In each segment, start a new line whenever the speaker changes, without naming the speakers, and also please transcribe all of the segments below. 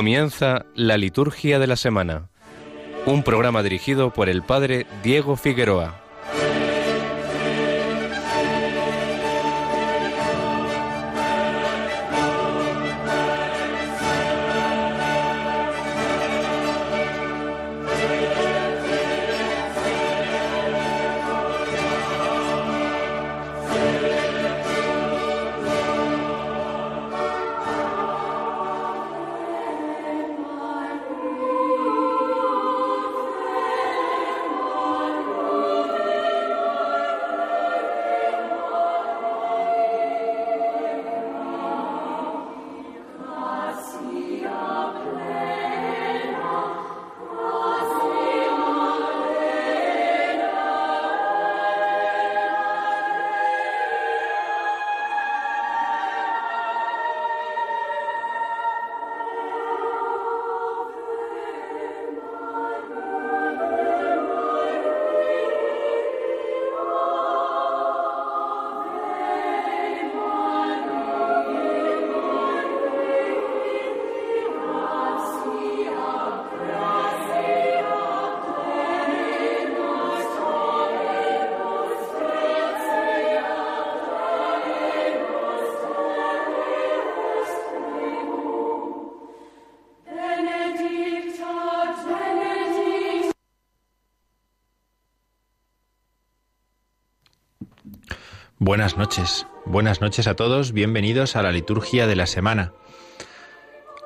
Comienza la liturgia de la semana, un programa dirigido por el Padre Diego Figueroa.
Buenas noches, buenas noches a todos, bienvenidos a la liturgia de la semana.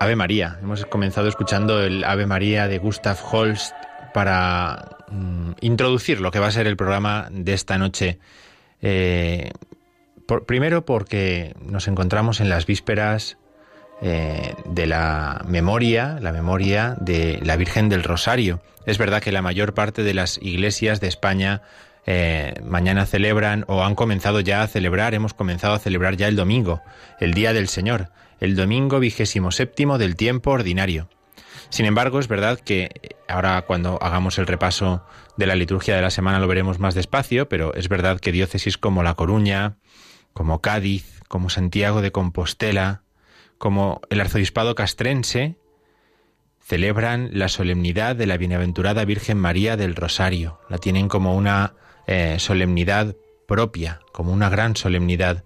Ave María, hemos comenzado escuchando el Ave María de Gustav Holst para mm, introducir lo que va a ser el programa de esta noche. Eh, primero porque nos encontramos en las vísperas eh, de la memoria, la memoria de la Virgen del Rosario. Es verdad que la mayor parte de las iglesias de España eh, mañana celebran o han comenzado ya a celebrar, hemos comenzado a celebrar ya el domingo, el Día del Señor, el domingo vigésimo séptimo del tiempo ordinario. Sin embargo, es verdad que ahora cuando hagamos el repaso de la liturgia de la semana lo veremos más despacio, pero es verdad que diócesis como La Coruña, como Cádiz, como Santiago de Compostela, como el arzobispado castrense, celebran la solemnidad de la bienaventurada Virgen María del Rosario. La tienen como una eh, solemnidad propia, como una gran solemnidad.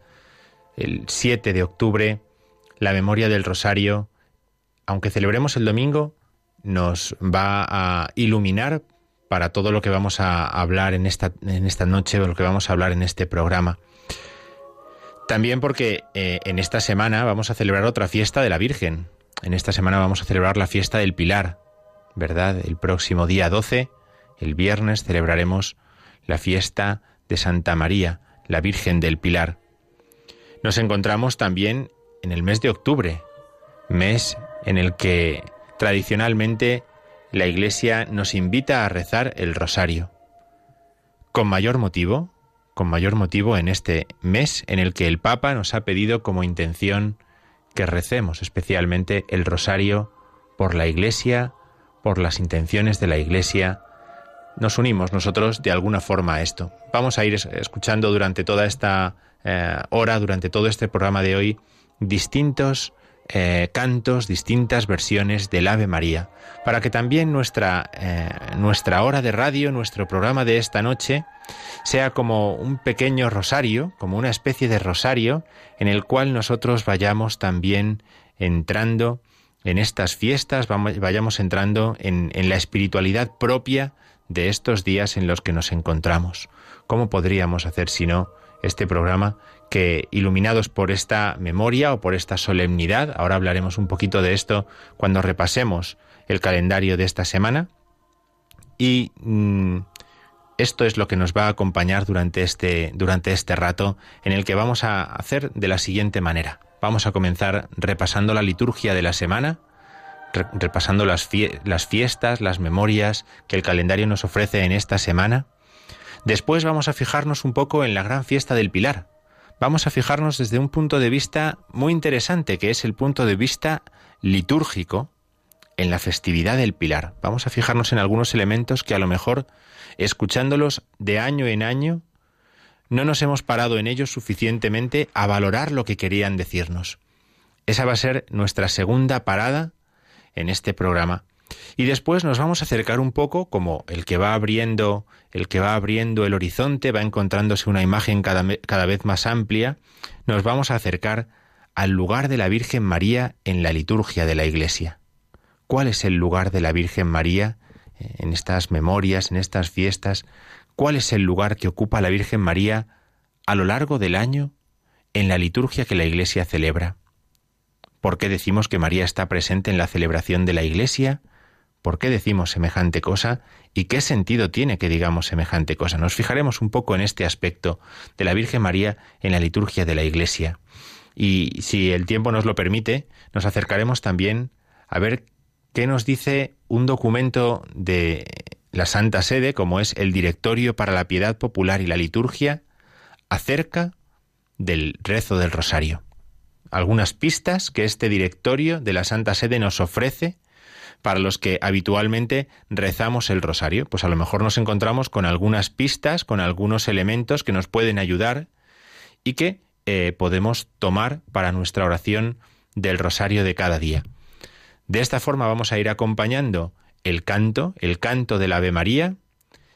El 7 de octubre, la memoria del Rosario, aunque celebremos el domingo, nos va a iluminar para todo lo que vamos a hablar en esta, en esta noche, o lo que vamos a hablar en este programa. También porque eh, en esta semana vamos a celebrar otra fiesta de la Virgen. En esta semana vamos a celebrar la fiesta del Pilar, ¿verdad? El próximo día 12, el viernes, celebraremos la fiesta de Santa María, la Virgen del Pilar. Nos encontramos también en el mes de octubre, mes en el que tradicionalmente la Iglesia nos invita a rezar el rosario. Con mayor motivo, con mayor motivo en este mes en el que el Papa nos ha pedido como intención que recemos especialmente el rosario por la Iglesia, por las intenciones de la Iglesia, nos unimos nosotros de alguna forma a esto. Vamos a ir escuchando durante toda esta eh, hora, durante todo este programa de hoy, distintos eh, cantos, distintas versiones del Ave María, para que también nuestra, eh, nuestra hora de radio, nuestro programa de esta noche, sea como un pequeño rosario, como una especie de rosario, en el cual nosotros vayamos también entrando en estas fiestas, vayamos entrando en, en la espiritualidad propia de estos días en los que nos encontramos. ¿Cómo podríamos hacer si no este programa que, iluminados por esta memoria o por esta solemnidad, ahora hablaremos un poquito de esto cuando repasemos el calendario de esta semana, y mm, esto es lo que nos va a acompañar durante este, durante este rato en el que vamos a hacer de la siguiente manera. Vamos a comenzar repasando la liturgia de la semana, repasando las, fiestas, las memorias que el calendario nos ofrece en esta semana. Después vamos a fijarnos un poco en la gran fiesta del Pilar. Vamos a fijarnos desde un punto de vista muy interesante, que es el punto de vista litúrgico en la festividad del Pilar. Vamos a fijarnos en algunos elementos que a lo mejor, escuchándolos de año en año, no nos hemos parado en ellos suficientemente a valorar lo que querían decirnos. Esa va a ser nuestra segunda parada en este programa. Y después nos vamos a acercar un poco como el que va abriendo, el que va abriendo el horizonte, va encontrándose una imagen cada, cada vez más amplia, nos vamos a acercar al lugar de la Virgen María en la liturgia de la Iglesia. ¿Cuál es el lugar de la Virgen María eh, en estas memorias, en estas fiestas? ¿Cuál es el lugar que ocupa la Virgen María a lo largo del año en la liturgia que la Iglesia celebra? ¿Por qué decimos que María está presente en la celebración de la Iglesia? ¿Por qué decimos semejante cosa? ¿Y qué sentido tiene que digamos semejante cosa? Nos fijaremos un poco en este aspecto de la Virgen María en la liturgia de la Iglesia. Y si el tiempo nos lo permite, nos acercaremos también a ver qué nos dice un documento de la Santa Sede, como es el Directorio para la Piedad Popular y la Liturgia, acerca del rezo del Rosario algunas pistas que este directorio de la Santa Sede nos ofrece para los que habitualmente rezamos el rosario. Pues a lo mejor nos encontramos con algunas pistas, con algunos elementos que nos pueden ayudar y que eh, podemos tomar para nuestra oración del rosario de cada día. De esta forma vamos a ir acompañando el canto, el canto del Ave María,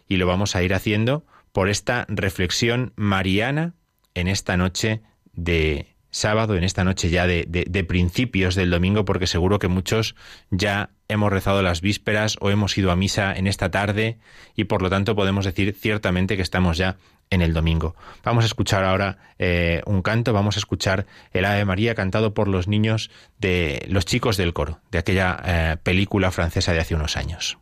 y lo vamos a ir haciendo por esta reflexión mariana en esta noche de sábado, en esta noche ya de, de, principios del domingo, porque seguro que muchos ya hemos rezado las vísperas o hemos ido a misa en esta tarde y por lo tanto podemos decir ciertamente que estamos ya en el domingo. Vamos a escuchar ahora eh, un canto, vamos a escuchar el Ave María cantado por los niños de los chicos del coro, de aquella eh, película francesa de hace unos años.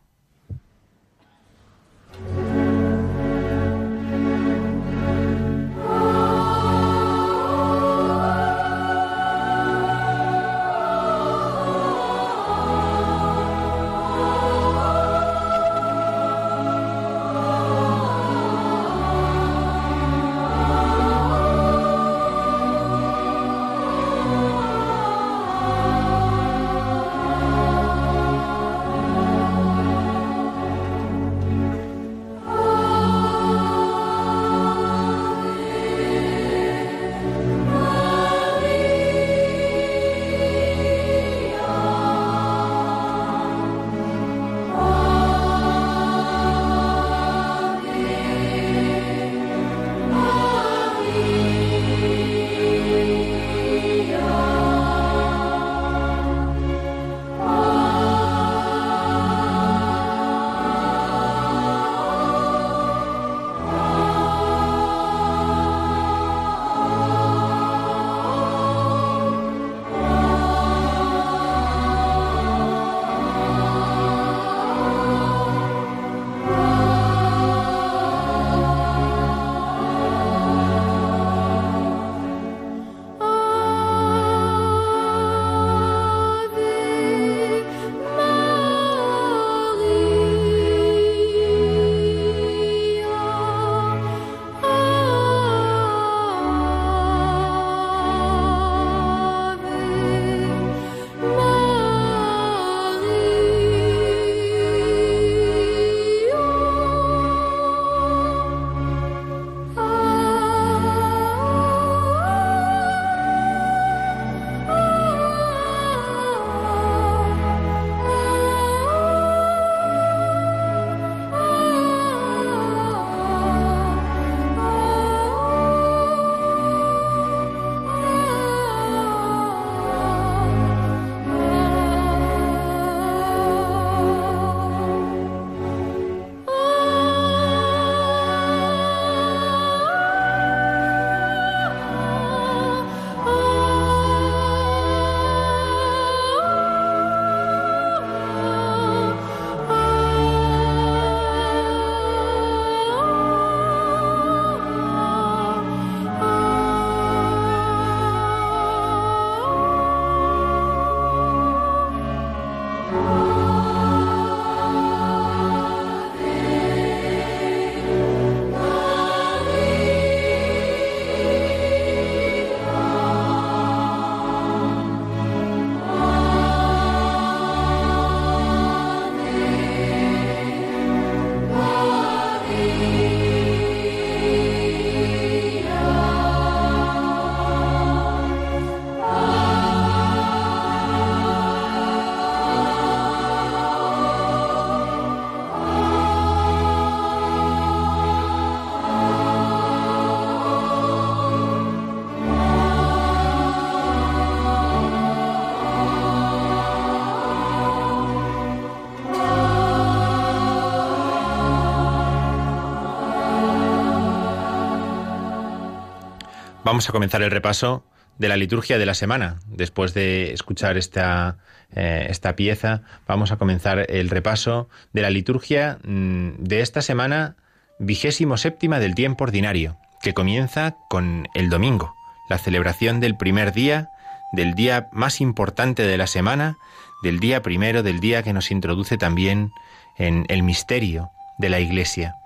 Vamos a comenzar el repaso de la liturgia de la semana. Después de escuchar esta, eh, esta pieza, vamos a comenzar el repaso de la liturgia mm, de esta semana vigésimo séptima del tiempo ordinario, que comienza con el domingo, la celebración del primer día, del día más importante de la semana, del día primero, del día que nos introduce también en el misterio de la Iglesia.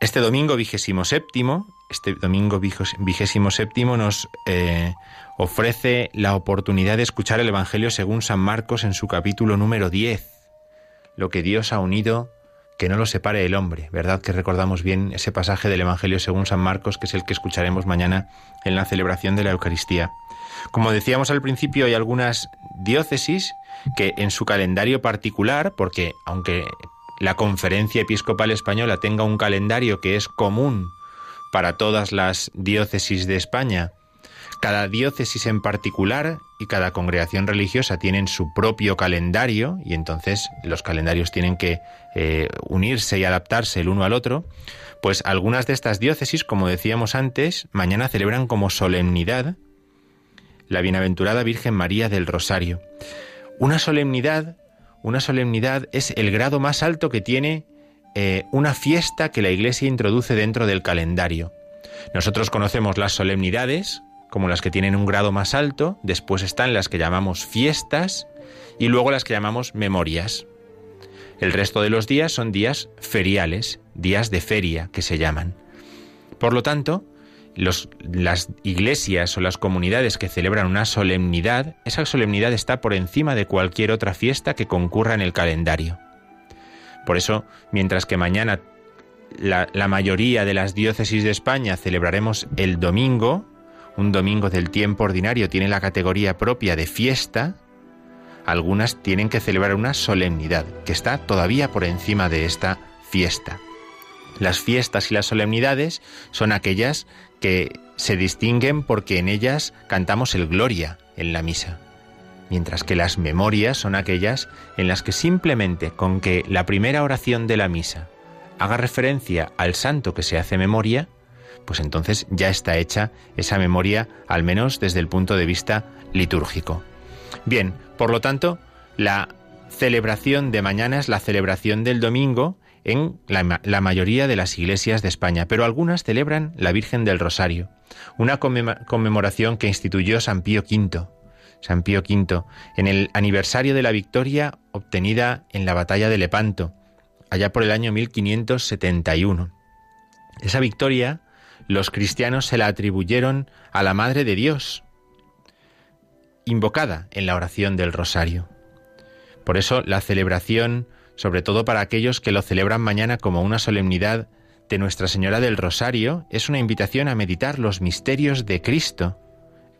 Este domingo vigésimo séptimo, este domingo vigésimo séptimo nos eh, ofrece la oportunidad de escuchar el Evangelio según San Marcos en su capítulo número 10. Lo que Dios ha unido, que no lo separe el hombre. ¿Verdad que recordamos bien ese pasaje del Evangelio según San Marcos, que es el que escucharemos mañana en la celebración de la Eucaristía? Como decíamos al principio, hay algunas diócesis que en su calendario particular, porque aunque la Conferencia Episcopal Española tenga un calendario que es común para todas las diócesis de España, cada diócesis en particular y cada congregación religiosa tienen su propio calendario y entonces los calendarios tienen que eh, unirse y adaptarse el uno al otro, pues algunas de estas diócesis, como decíamos antes, mañana celebran como solemnidad la Bienaventurada Virgen María del Rosario. Una solemnidad, una solemnidad es el grado más alto que tiene eh, una fiesta que la Iglesia introduce dentro del calendario. Nosotros conocemos las solemnidades como las que tienen un grado más alto, después están las que llamamos fiestas y luego las que llamamos memorias. El resto de los días son días feriales, días de feria que se llaman. Por lo tanto, las iglesias o las comunidades que celebran una solemnidad, esa solemnidad está por encima de cualquier otra fiesta que concurra en el calendario. Por eso, mientras que mañana la, mayoría de las diócesis de España celebraremos el domingo, un domingo del tiempo ordinario tiene la categoría propia de fiesta, algunas tienen que celebrar una solemnidad, que está todavía por encima de esta fiesta. Las fiestas y las solemnidades son aquellas que se distinguen porque en ellas cantamos el Gloria en la misa, mientras que las memorias son aquellas en las que simplemente con que la primera oración de la misa haga referencia al santo que se hace memoria, pues entonces ya está hecha esa memoria, al menos desde el punto de vista litúrgico. Bien, por lo tanto, la celebración de mañana es la celebración del domingo en la, mayoría de las iglesias de España, pero algunas celebran la Virgen del Rosario, una conmemoración que instituyó San Pío V. San Pío V, en el aniversario de la victoria obtenida en la batalla de Lepanto, allá por el año 1571. Esa victoria los cristianos se la atribuyeron a la Madre de Dios, invocada en la oración del Rosario. Por eso la celebración sobre todo para aquellos que lo celebran mañana como una solemnidad de Nuestra Señora del Rosario, es una invitación a meditar los misterios de Cristo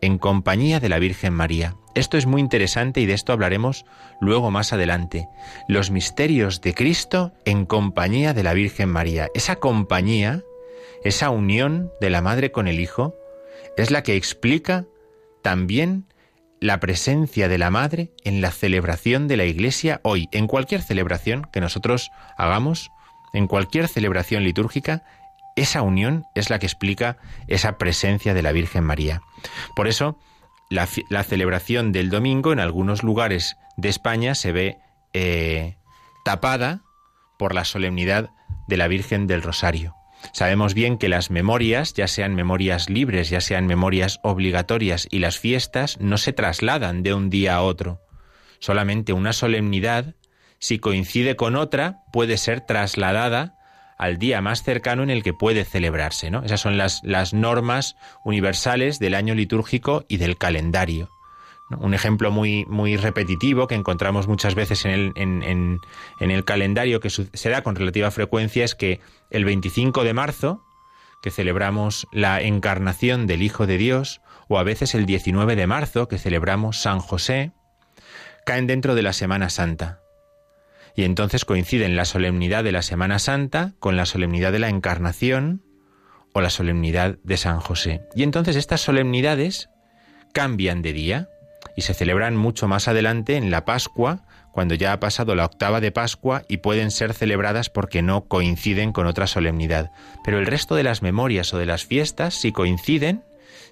en compañía de la Virgen María. Esto es muy interesante y de esto hablaremos luego más adelante. Los misterios de Cristo en compañía de la Virgen María. Esa compañía, esa unión de la Madre con el Hijo, es la que explica también la presencia de la Madre en la celebración de la Iglesia hoy, en cualquier celebración que nosotros hagamos, en cualquier celebración litúrgica, esa unión es la que explica esa presencia de la Virgen María. Por eso, la, celebración del domingo en algunos lugares de España se ve eh, tapada por la solemnidad de la Virgen del Rosario. Sabemos bien que las memorias, ya sean memorias libres, ya sean memorias obligatorias, y las fiestas no se trasladan de un día a otro. Solamente una solemnidad, si coincide con otra, puede ser trasladada al día más cercano en el que puede celebrarse. ¿no? Esas son las, las normas universales del año litúrgico y del calendario. Un ejemplo muy, muy repetitivo que encontramos muchas veces en el, en, el calendario que se da con relativa frecuencia es que el 25 de marzo, que celebramos la encarnación del Hijo de Dios, o a veces el 19 de marzo, que celebramos San José, caen dentro de la Semana Santa. Y entonces coinciden la solemnidad de la Semana Santa con la solemnidad de la Encarnación o la solemnidad de San José. Y entonces estas solemnidades cambian de día y se celebran mucho más adelante en la Pascua, cuando ya ha pasado la octava de Pascua y pueden ser celebradas porque no coinciden con otra solemnidad. Pero el resto de las memorias o de las fiestas, si coinciden,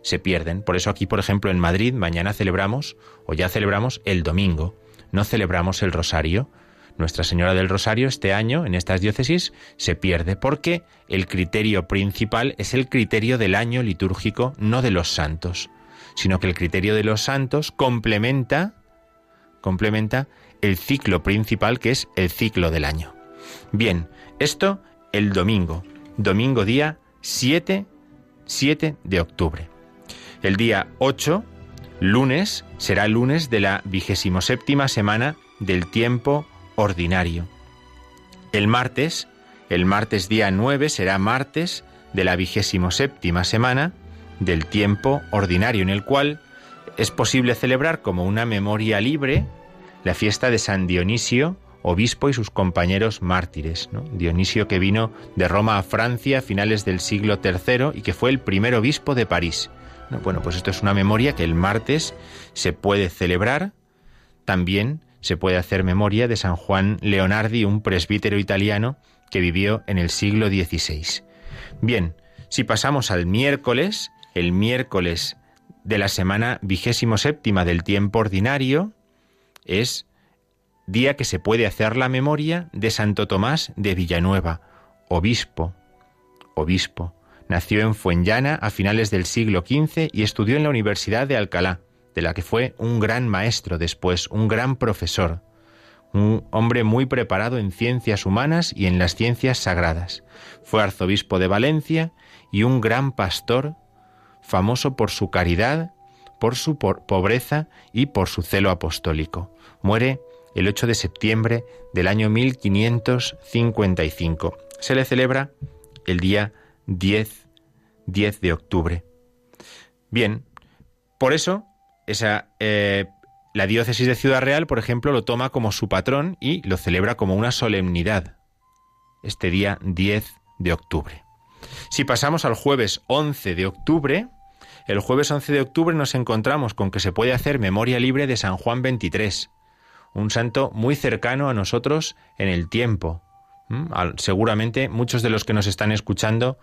se pierden. Por eso aquí, por ejemplo, en Madrid, mañana celebramos, o ya celebramos, el domingo. No celebramos el rosario. Nuestra Señora del Rosario este año, en estas diócesis, se pierde porque el criterio principal es el criterio del año litúrgico, no de los santos, sino que el criterio de los santos complementa, complementa el ciclo principal que es el ciclo del año. Bien, esto el domingo, domingo día 7, 7 de octubre. El día 8, lunes, será lunes de la vigésimo séptima semana del tiempo ordinario. El martes, el martes día 9 será martes de la vigésimo séptima semana del tiempo ordinario, en el cual es posible celebrar como una memoria libre la fiesta de San Dionisio, obispo y sus compañeros mártires. Dionisio que vino de Roma a Francia a finales del siglo III y que fue el primer obispo de París. Bueno, pues esto es una memoria que el martes se puede celebrar. También se puede hacer memoria de San Juan Leonardi, un presbítero italiano que vivió en el siglo XVI. Bien, si pasamos al miércoles, el miércoles de la semana vigésimo séptima del tiempo ordinario, es día que se puede hacer la memoria de Santo Tomás de Villanueva, obispo, obispo. Nació en Fuenllana a finales del siglo XV y estudió en la Universidad de Alcalá, de la que fue un gran maestro después, un gran profesor, un hombre muy preparado en ciencias humanas y en las ciencias sagradas. Fue arzobispo de Valencia y un gran pastor, famoso por su caridad, por su pobreza y por su celo apostólico. Muere el 8 de septiembre del año 1555. Se le celebra el día 10, 10 de octubre. Bien, por eso esa, eh, la diócesis de Ciudad Real, por ejemplo, lo toma como su patrón y lo celebra como una solemnidad, este día 10 de octubre. Si pasamos al jueves 11 de octubre, el jueves 11 de octubre nos encontramos con que se puede hacer memoria libre de San Juan 23, un santo muy cercano a nosotros en el tiempo. Seguramente muchos de los que nos están escuchando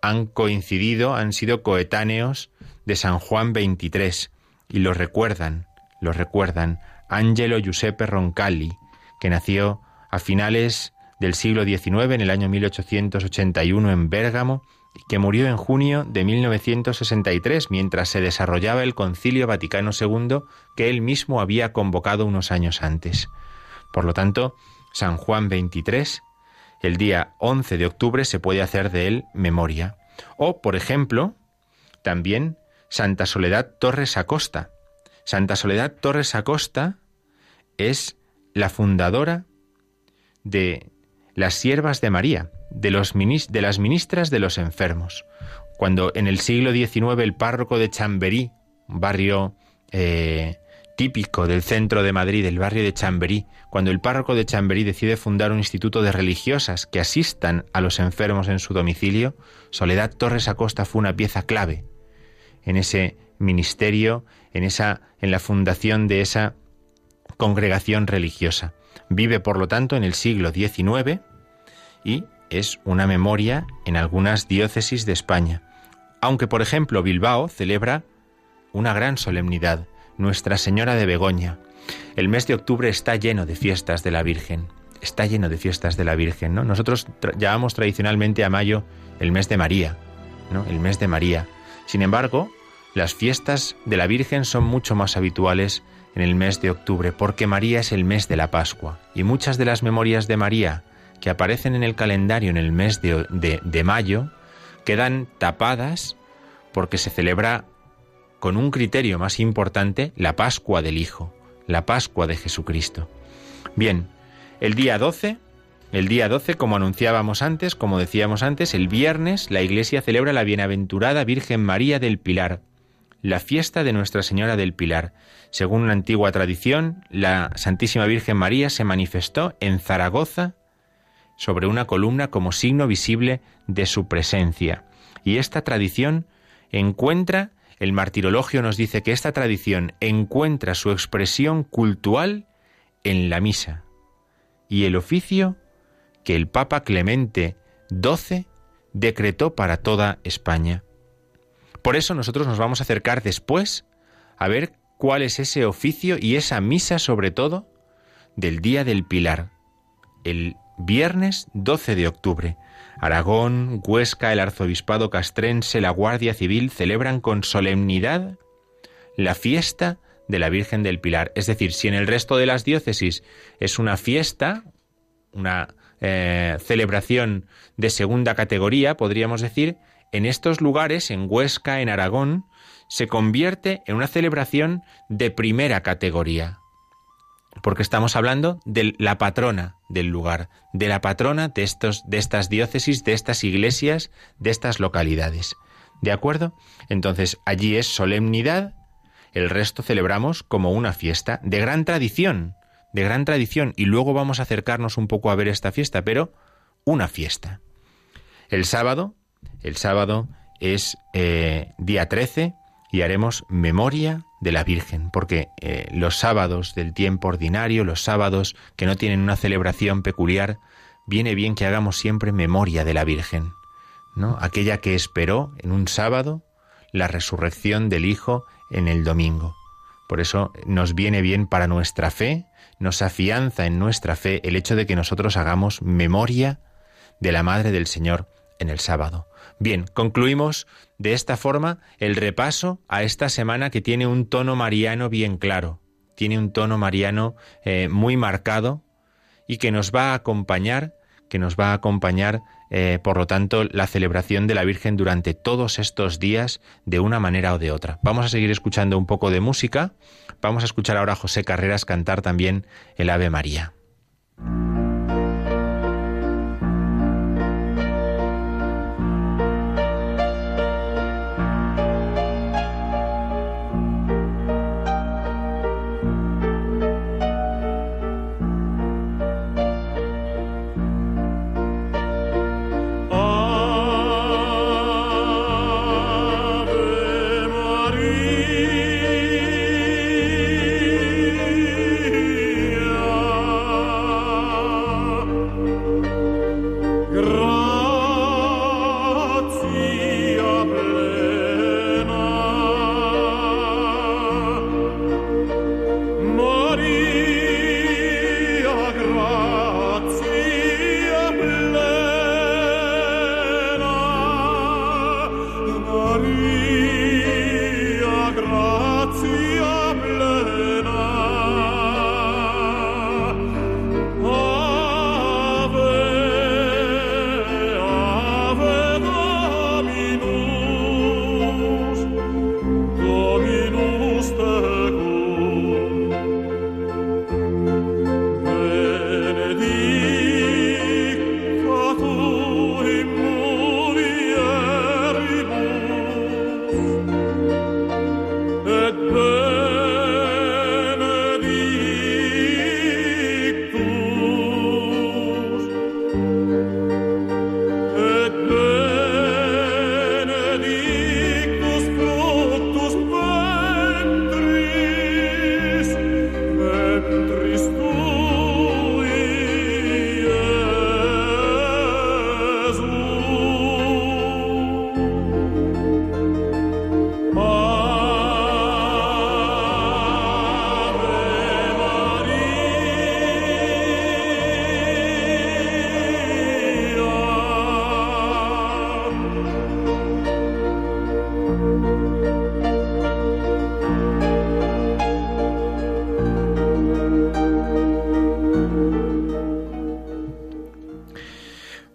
han coincidido, han sido coetáneos de San Juan 23 y lo recuerdan, lo recuerdan. Angelo Giuseppe Roncalli, que nació a finales del siglo XIX, en el año 1881, en Bérgamo, y que murió en junio de 1963, mientras se desarrollaba el Concilio Vaticano II que él mismo había convocado unos años antes. Por lo tanto, San Juan 23, el día 11 de octubre se puede hacer de él memoria. O, por ejemplo, también Santa Soledad Torres Acosta. Santa Soledad Torres Acosta es la fundadora de las siervas de María, de, las ministras de los enfermos. Cuando en el siglo XIX el párroco de Chamberí, un barrio eh, típico del centro de Madrid, el barrio de Chamberí, cuando el párroco de Chamberí decide fundar un instituto de religiosas que asistan a los enfermos en su domicilio, Soledad Torres Acosta fue una pieza clave en ese ministerio, en esa en la fundación de esa congregación religiosa. Vive, por lo tanto, en el siglo XIX y es una memoria en algunas diócesis de España. Aunque, por ejemplo, Bilbao celebra una gran solemnidad, Nuestra Señora de Begoña. El mes de octubre está lleno de fiestas de la Virgen. Está lleno de fiestas de la Virgen, ¿no? Nosotros llamamos tradicionalmente a mayo el mes de María, ¿no? El mes de María. Sin embargo, las fiestas de la Virgen son mucho más habituales en el mes de octubre, porque María es el mes de la Pascua. Y muchas de las memorias de María que aparecen en el calendario en el mes de, mayo quedan tapadas porque se celebra con un criterio más importante la Pascua del Hijo, la Pascua de Jesucristo. Bien, el día 12, el día 12, como anunciábamos antes, como decíamos antes, el viernes la Iglesia celebra la bienaventurada Virgen María del Pilar, la fiesta de Nuestra Señora del Pilar. Según una antigua tradición, la Santísima Virgen María se manifestó en Zaragoza sobre una columna como signo visible de su presencia. Y esta tradición encuentra, el martirologio nos dice que esta tradición encuentra su expresión cultural en la misa y el oficio que el Papa Clemente XII decretó para toda España. Por eso nosotros nos vamos a acercar después a ver cuál es ese oficio y esa misa sobre todo del Día del Pilar, el viernes 12 de octubre. Aragón, Huesca, el Arzobispado Castrense, la Guardia Civil celebran con solemnidad la fiesta de la Virgen del Pilar. Es decir, si en el resto de las diócesis es una fiesta, una eh, celebración de segunda categoría, podríamos decir, en estos lugares, en Huesca, en Aragón, se convierte en una celebración de primera categoría. Porque estamos hablando de la patrona del lugar, de la patrona de, estos, de estas diócesis, de estas iglesias, de estas localidades. ¿De acuerdo? Entonces allí es solemnidad, el resto celebramos como una fiesta de gran tradición, de gran tradición, y luego vamos a acercarnos un poco a ver esta fiesta, pero una fiesta. El sábado, el sábado es eh, día 13 y haremos memoria de la Virgen, porque eh, los sábados del tiempo ordinario, los sábados que no tienen una celebración peculiar, viene bien que hagamos siempre memoria de la Virgen, ¿no? Aquella que esperó en un sábado la resurrección del Hijo en el domingo. Por eso nos viene bien para nuestra fe, nos afianza en nuestra fe el hecho de que nosotros hagamos memoria de la Madre del Señor en el sábado. Bien, concluimos de esta forma el repaso a esta semana que tiene un tono mariano bien claro, tiene un tono mariano eh, muy marcado y que nos va a acompañar, que nos va a acompañar, eh, por lo tanto, la celebración de la Virgen durante todos estos días de una manera o de otra. Vamos a seguir escuchando un poco de música. Vamos a escuchar ahora a José Carreras cantar también el Ave María.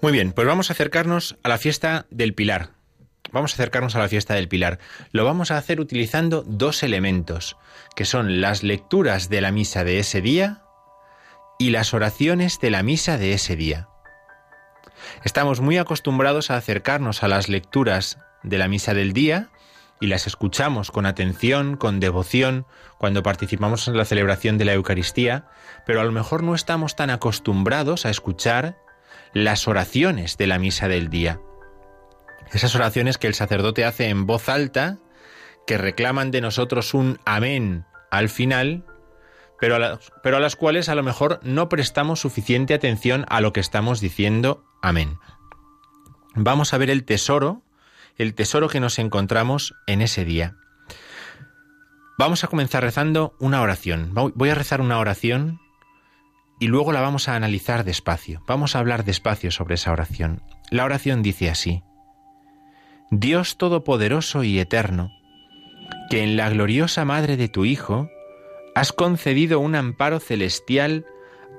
Muy bien, pues vamos a acercarnos a la fiesta del Pilar. Vamos a acercarnos a la fiesta del Pilar. Lo vamos a hacer utilizando dos elementos, que son las lecturas de la misa de ese día y las oraciones de la misa de ese día. Estamos muy acostumbrados a acercarnos a las lecturas de la misa del día y las escuchamos con atención, con devoción, cuando participamos en la celebración de la Eucaristía, pero a lo mejor no estamos tan acostumbrados a escuchar las oraciones de la misa del día. Esas oraciones que el sacerdote hace en voz alta, que reclaman de nosotros un amén al final, pero a, pero a las cuales a lo mejor no prestamos suficiente atención a lo que estamos diciendo amén. Vamos a ver el tesoro el tesoro que nos encontramos en ese día. Vamos a comenzar rezando una oración. Voy a rezar una oración y luego la vamos a analizar despacio. Vamos a hablar despacio sobre esa oración. La oración dice así. Dios Todopoderoso y Eterno, que en la gloriosa Madre de tu Hijo has concedido un amparo celestial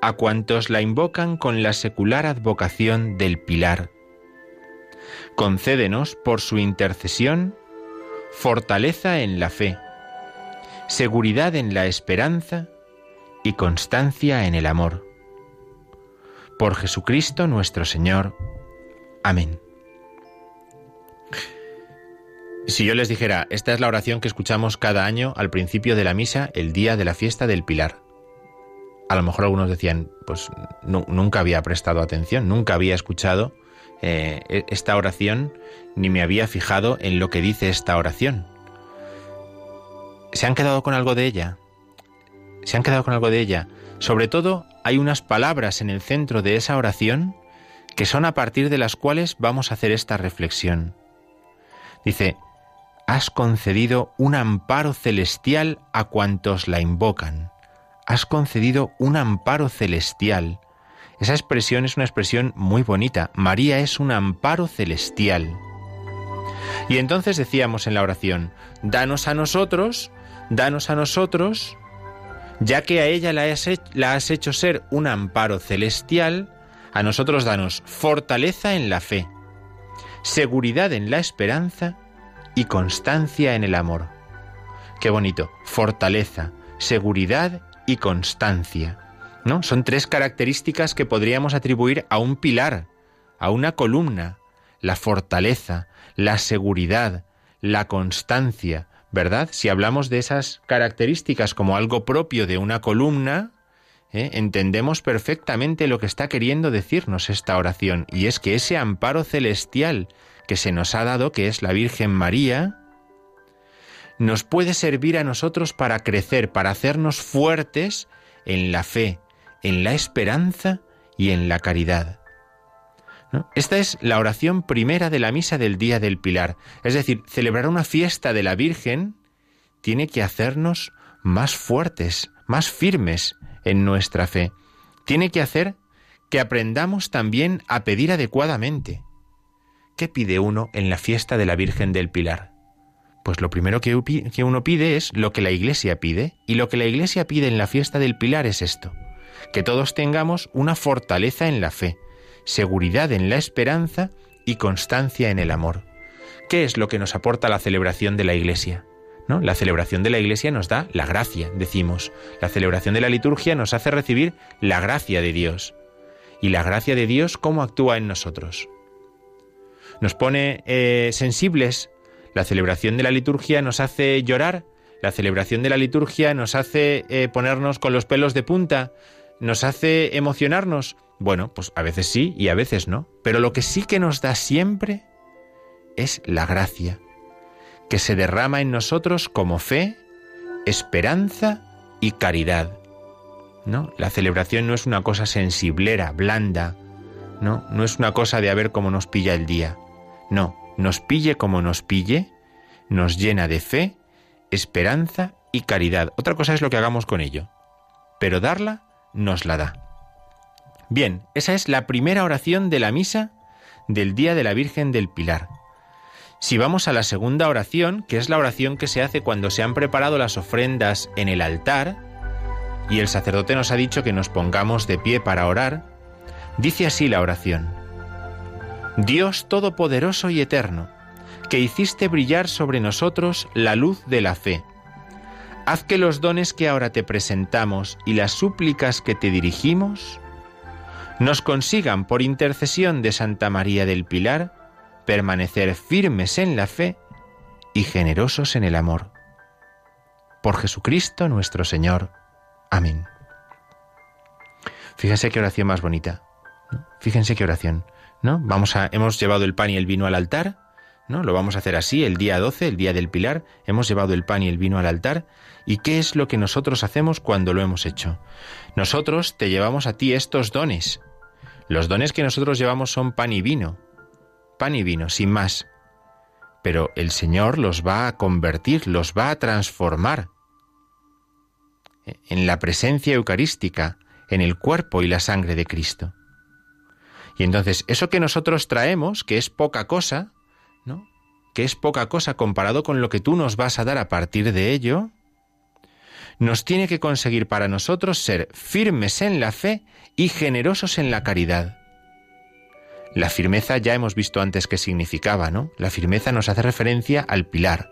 a cuantos la invocan con la secular advocación del Pilar. Concédenos, por su intercesión, fortaleza en la fe, seguridad en la esperanza y constancia en el amor. Por Jesucristo nuestro Señor. Amén. Si yo les dijera, esta es la oración que escuchamos cada año al principio de la misa, el día de la fiesta del Pilar. A lo mejor algunos decían, pues nunca había prestado atención, nunca había escuchado eh, e, esta oración, ni me había fijado en lo que dice esta oración. ¿Se han quedado con algo de ella? ¿Se han quedado con algo de ella? Sobre todo, hay unas palabras en el centro de esa oración que son a partir de las cuales vamos a hacer esta reflexión. Dice, has concedido un amparo celestial a cuantos la invocan. Has concedido un amparo celestial. Esa expresión es una expresión muy bonita. María es un amparo celestial. Y entonces decíamos en la oración, danos a nosotros, danos a nosotros, ya que a ella la has, hecho, ser un amparo celestial, a nosotros danos fortaleza en la fe, seguridad en la esperanza y constancia en el amor. Qué bonito, fortaleza, seguridad y constancia. ¿No? Son tres características que podríamos atribuir a un pilar, a una columna, la fortaleza, la seguridad, la constancia, ¿verdad? Si hablamos de esas características como algo propio de una columna, ¿eh? entendemos perfectamente lo que está queriendo decirnos esta oración, y es que ese amparo celestial que se nos ha dado, que es la Virgen María, nos puede servir a nosotros para crecer, para hacernos fuertes en la fe, en la esperanza y en la caridad. Esta es la oración primera de la misa del Día del Pilar. Es decir, celebrar una fiesta de la Virgen tiene que hacernos más fuertes, más firmes en nuestra fe. Tiene que hacer que aprendamos también a pedir adecuadamente. ¿Qué pide uno en la fiesta de la Virgen del Pilar? Pues lo primero que uno pide es lo que la Iglesia pide, y lo que la Iglesia pide en la fiesta del Pilar es esto, que todos tengamos una fortaleza en la fe, seguridad en la esperanza y constancia en el amor. ¿Qué es lo que nos aporta la celebración de la Iglesia? ¿No? La celebración de la Iglesia nos da la gracia, decimos. La celebración de la liturgia nos hace recibir la gracia de Dios. ¿Y la gracia de Dios cómo actúa en nosotros? nos pone eh, sensibles, la celebración de la liturgia nos hace llorar, la celebración de la liturgia nos hace eh, ponernos con los pelos de punta, nos hace emocionarnos. Bueno, pues a veces sí y a veces no, pero lo que sí que nos da siempre es la gracia, que se derrama en nosotros como fe, esperanza y caridad. ¿No? La celebración no es una cosa sensiblera, blanda, no, no es una cosa de a ver cómo nos pilla el día. No, nos pille como nos pille, nos llena de fe, esperanza y caridad. Otra cosa es lo que hagamos con ello, pero darla nos la da. Bien, esa es la primera oración de la misa del Día de la Virgen del Pilar. Si vamos a la segunda oración, que es la oración que se hace cuando se han preparado las ofrendas en el altar, y el sacerdote nos ha dicho que nos pongamos de pie para orar, dice así la oración. Dios Todopoderoso y Eterno, que hiciste brillar sobre nosotros la luz de la fe. Haz que los dones que ahora te presentamos y las súplicas que te dirigimos nos consigan, por intercesión de Santa María del Pilar, permanecer firmes en la fe y generosos en el amor. Por Jesucristo nuestro Señor. Amén. Fíjense qué oración más bonita. Fíjense qué oración. Vamos a, hemos llevado el pan y el vino al altar, ¿no? Lo vamos a hacer así, el día 12, el día del Pilar, hemos llevado el pan y el vino al altar. ¿Y qué es lo que nosotros hacemos cuando lo hemos hecho? Nosotros te llevamos a ti estos dones. Los dones que nosotros llevamos son pan y vino. Pan y vino, sin más. pero el Señor los va a convertir, los va a transformar en la presencia eucarística, en el cuerpo y la sangre de Cristo. Y entonces, eso que nosotros traemos, que es poca cosa, ¿no? Que es poca cosa comparado con lo que tú nos vas a dar a partir de ello, nos tiene que conseguir para nosotros ser firmes en la fe y generosos en la caridad. La firmeza ya hemos visto antes qué significaba, ¿no? La firmeza nos hace referencia al pilar,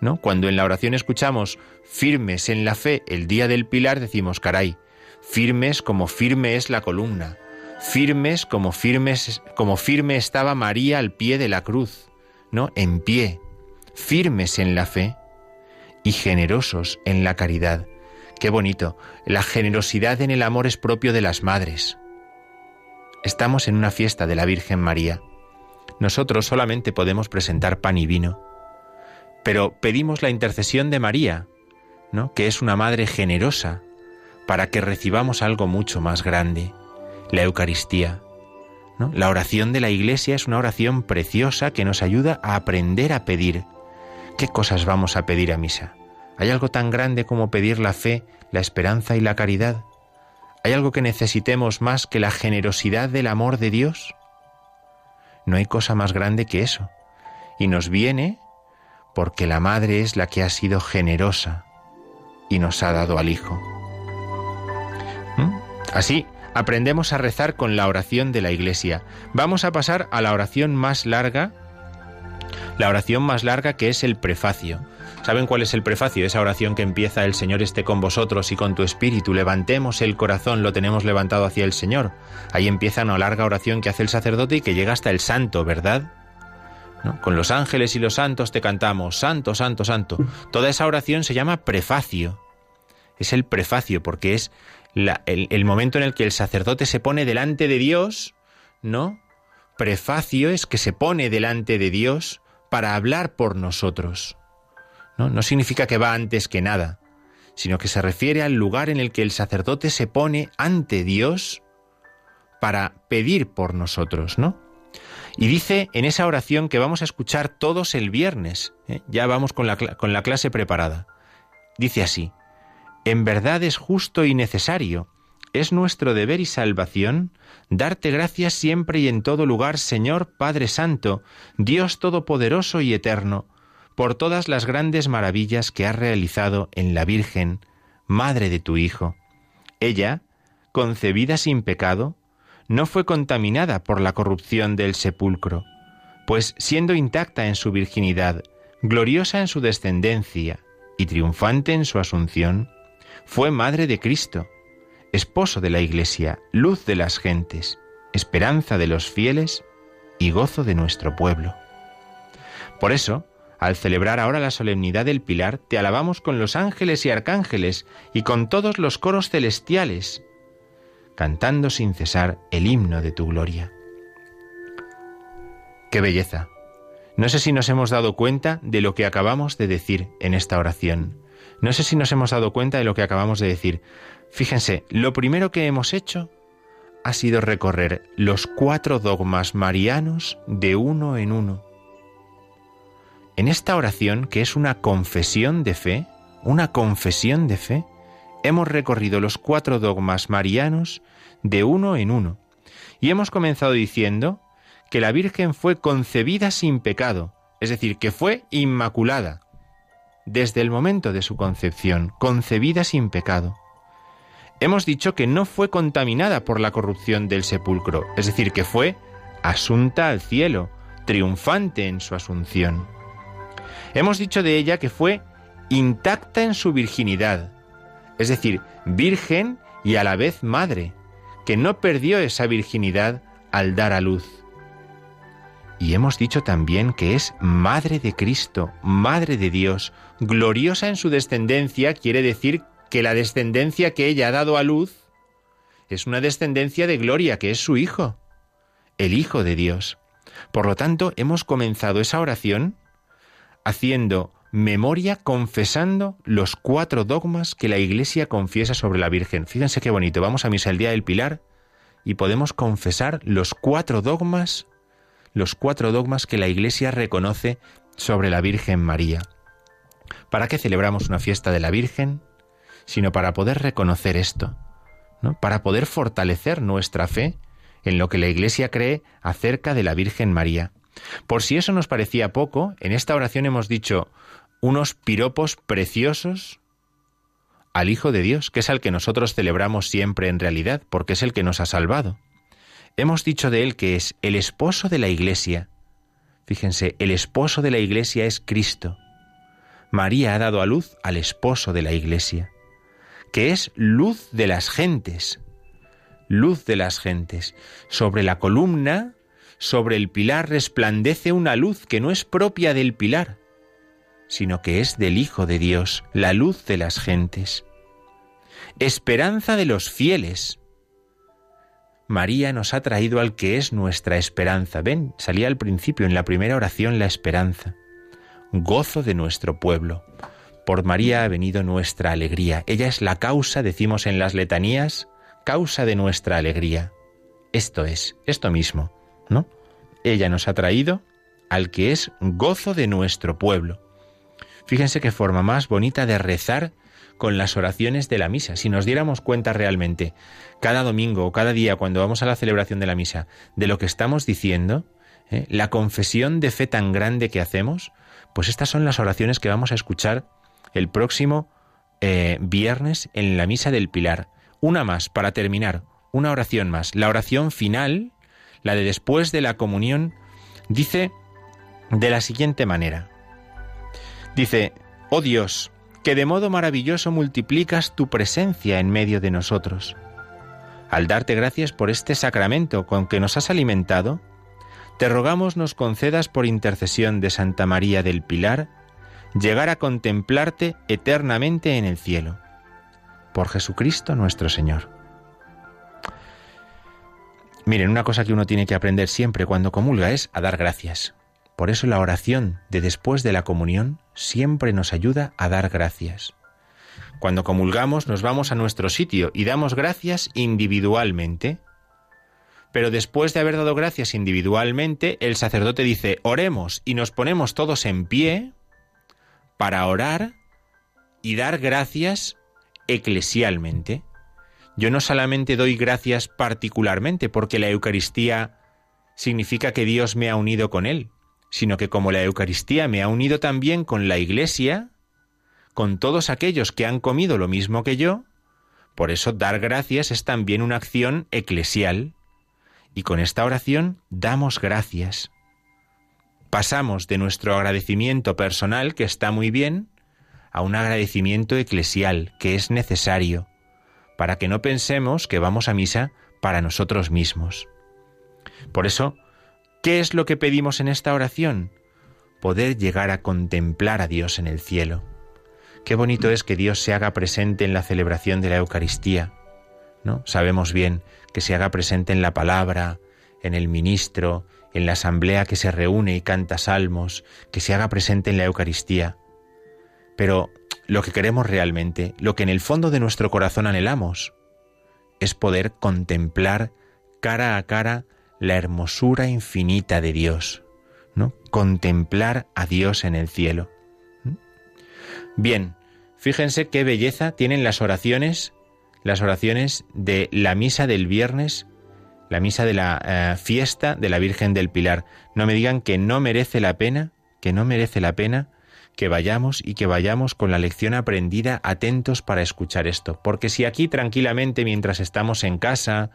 ¿no? Cuando en la oración escuchamos firmes en la fe el día del pilar, decimos, caray, firmes como firme es la columna, firmes como firmes como firme estaba María al pie de la cruz, ¿no? En pie, firmes en la fe y generosos en la caridad. Qué bonito. La generosidad en el amor es propio de las madres. Estamos en una fiesta de la Virgen María. Nosotros solamente podemos presentar pan y vino, pero pedimos la intercesión de María, ¿no? que es una madre generosa, para que recibamos algo mucho más grande, la Eucaristía. La oración de la Iglesia es una oración preciosa que nos ayuda a aprender a pedir. ¿Qué cosas vamos a pedir a misa? ¿Hay algo tan grande como pedir la fe, la esperanza y la caridad? ¿Hay algo que necesitemos más que la generosidad del amor de Dios? No hay cosa más grande que eso. Y nos viene porque la Madre es la que ha sido generosa y nos ha dado al Hijo. ¿Mm? Así, aprendemos a rezar con la oración de la Iglesia. Vamos a pasar a la oración más larga, la oración más larga que es el prefacio. ¿Saben cuál es el prefacio? Esa oración que empieza el Señor esté con vosotros y con tu espíritu. Levantemos el corazón, lo tenemos levantado hacia el Señor. Ahí empieza una larga oración que hace el sacerdote y que llega hasta el santo, ¿verdad? Con los ángeles y los santos te cantamos, santo, santo, santo. Toda esa oración se llama prefacio. Es el prefacio porque es el, momento en el que el sacerdote se pone delante de Dios, ¿no? Prefacio es que se pone delante de Dios para hablar por nosotros. ¿no? no significa que va antes que nada, sino que se refiere al lugar en el que el sacerdote se pone ante Dios para pedir por nosotros, ¿no? Y dice en esa oración que vamos a escuchar todos el viernes, ¿eh? ya vamos con la, con la clase preparada. Dice así, en verdad es justo y necesario, es nuestro deber y salvación darte gracias siempre y en todo lugar, Señor Padre Santo, Dios Todopoderoso y Eterno, por todas las grandes maravillas que has realizado en la Virgen, Madre de tu Hijo. Ella, concebida sin pecado, no fue contaminada por la corrupción del sepulcro, pues siendo intacta en su virginidad, gloriosa en su descendencia y triunfante en su asunción, fue madre de Cristo, esposo de la Iglesia, luz de las gentes, esperanza de los fieles y gozo de nuestro pueblo. Por eso, al celebrar ahora la solemnidad del Pilar, te alabamos con los ángeles y arcángeles y con todos los coros celestiales, cantando sin cesar el himno de tu gloria. ¡Qué belleza! No sé si nos hemos dado cuenta de lo que acabamos de decir en esta oración. No sé si nos hemos dado cuenta de lo que acabamos de decir. Fíjense, lo primero que hemos hecho ha sido recorrer los cuatro dogmas marianos de uno en uno. En esta oración, que es una confesión de fe, una confesión de fe, hemos recorrido los cuatro dogmas marianos de uno en uno. Y hemos comenzado diciendo que la Virgen fue concebida sin pecado, es decir, que fue inmaculada, desde el momento de su concepción, concebida sin pecado. Hemos dicho que no fue contaminada por la corrupción del sepulcro, es decir, que fue asunta al cielo, triunfante en su asunción. Hemos dicho de ella que fue intacta en su virginidad, es decir, virgen y a la vez madre, que no perdió esa virginidad al dar a luz. Y hemos dicho también que es Madre de Cristo, Madre de Dios, gloriosa en su descendencia, quiere decir que la descendencia que ella ha dado a luz es una descendencia de gloria, que es su Hijo, el Hijo de Dios. Por lo tanto, hemos comenzado esa oración haciendo memoria confesando los cuatro dogmas que la Iglesia confiesa sobre la Virgen. Fíjense qué bonito, vamos a misa el día del Pilar y podemos confesar los cuatro dogmas, los cuatro dogmas que la Iglesia reconoce sobre la Virgen María. ¿Para qué celebramos una fiesta de la Virgen? Sino para poder reconocer esto, ¿no? para poder fortalecer nuestra fe en lo que la Iglesia cree acerca de la Virgen María. Por si eso nos parecía poco, en esta oración hemos dicho unos piropos preciosos al Hijo de Dios, que es al que nosotros celebramos siempre en realidad, porque es el que nos ha salvado. Hemos dicho de él que es el esposo de la Iglesia. Fíjense, el esposo de la Iglesia es Cristo. María ha dado a luz al esposo de la Iglesia, que es luz de las gentes, luz de las gentes. Sobre la columna, sobre el pilar resplandece una luz que no es propia del pilar, sino que es del Hijo de Dios, la luz de las gentes. Esperanza de los fieles. María nos ha traído al que es nuestra esperanza. Ven, salía al principio en la primera oración la esperanza. Gozo de nuestro pueblo. Por María ha venido nuestra alegría. Ella es la causa, decimos en las letanías, causa de nuestra alegría. Esto es, esto mismo, ¿no? Ella nos ha traído al que es gozo de nuestro pueblo. Fíjense qué forma más bonita de rezar con las oraciones de la misa. Si nos diéramos cuenta realmente, cada domingo o cada día cuando vamos a la celebración de la misa, de lo que estamos diciendo, ¿eh? la confesión de fe tan grande que hacemos, pues estas son las oraciones que vamos a escuchar el próximo eh, viernes en la misa del Pilar. Una más, para terminar, una oración más. La oración final, la de después de la comunión, dice de la siguiente manera. Dice, oh Dios, que de modo maravilloso multiplicas tu presencia en medio de nosotros. Al darte gracias por este sacramento con que nos has alimentado, te rogamos nos concedas por intercesión de Santa María del Pilar llegar a contemplarte eternamente en el cielo. Por Jesucristo nuestro Señor. Miren, una cosa que uno tiene que aprender siempre cuando comulga es a dar gracias. Por eso la oración de después de la comunión siempre nos ayuda a dar gracias. Cuando comulgamos nos vamos a nuestro sitio y damos gracias individualmente. Pero después de haber dado gracias individualmente, el sacerdote dice, oremos y nos ponemos todos en pie para orar y dar gracias eclesialmente. Yo no solamente doy gracias particularmente porque la Eucaristía significa que Dios me ha unido con Él, sino que como la Eucaristía me ha unido también con la Iglesia, con todos aquellos que han comido lo mismo que yo, por eso dar gracias es también una acción eclesial. Y con esta oración damos gracias. Pasamos de nuestro agradecimiento personal, que está muy bien, a un agradecimiento eclesial, que es necesario, para que no pensemos que vamos a misa para nosotros mismos. Por eso, ¿Qué es lo que pedimos en esta oración? Poder llegar a contemplar a Dios en el cielo. Qué bonito es que Dios se haga presente en la celebración de la Eucaristía. ¿No? Sabemos bien que se haga presente en la palabra, en el ministro, en la asamblea que se reúne y canta salmos, que se haga presente en la Eucaristía. Pero lo que queremos realmente, lo que en el fondo de nuestro corazón anhelamos, es poder contemplar cara a cara la hermosura infinita de Dios, ¿no? Contemplar a Dios en el cielo. Bien, fíjense qué belleza tienen las oraciones, las oraciones de la misa del viernes, la misa de la eh, fiesta de la Virgen del Pilar. No me digan que no merece la pena, que no merece la pena que vayamos y que vayamos con la lección aprendida atentos para escuchar esto. Porque si aquí tranquilamente mientras estamos en casa,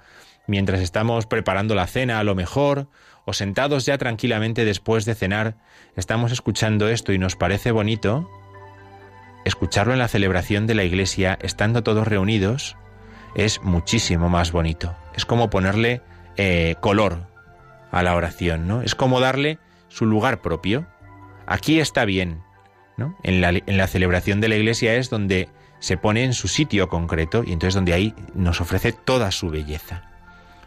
mientras estamos preparando la cena a lo mejor, o sentados ya tranquilamente después de cenar, estamos escuchando esto y nos parece bonito, escucharlo en la celebración de la iglesia, estando todos reunidos, es muchísimo más bonito. Es como ponerle eh, color a la oración, ¿no? Es como darle su lugar propio. Aquí está bien, ¿no? En la, en la celebración de la iglesia es donde se pone en su sitio concreto y entonces donde ahí nos ofrece toda su belleza.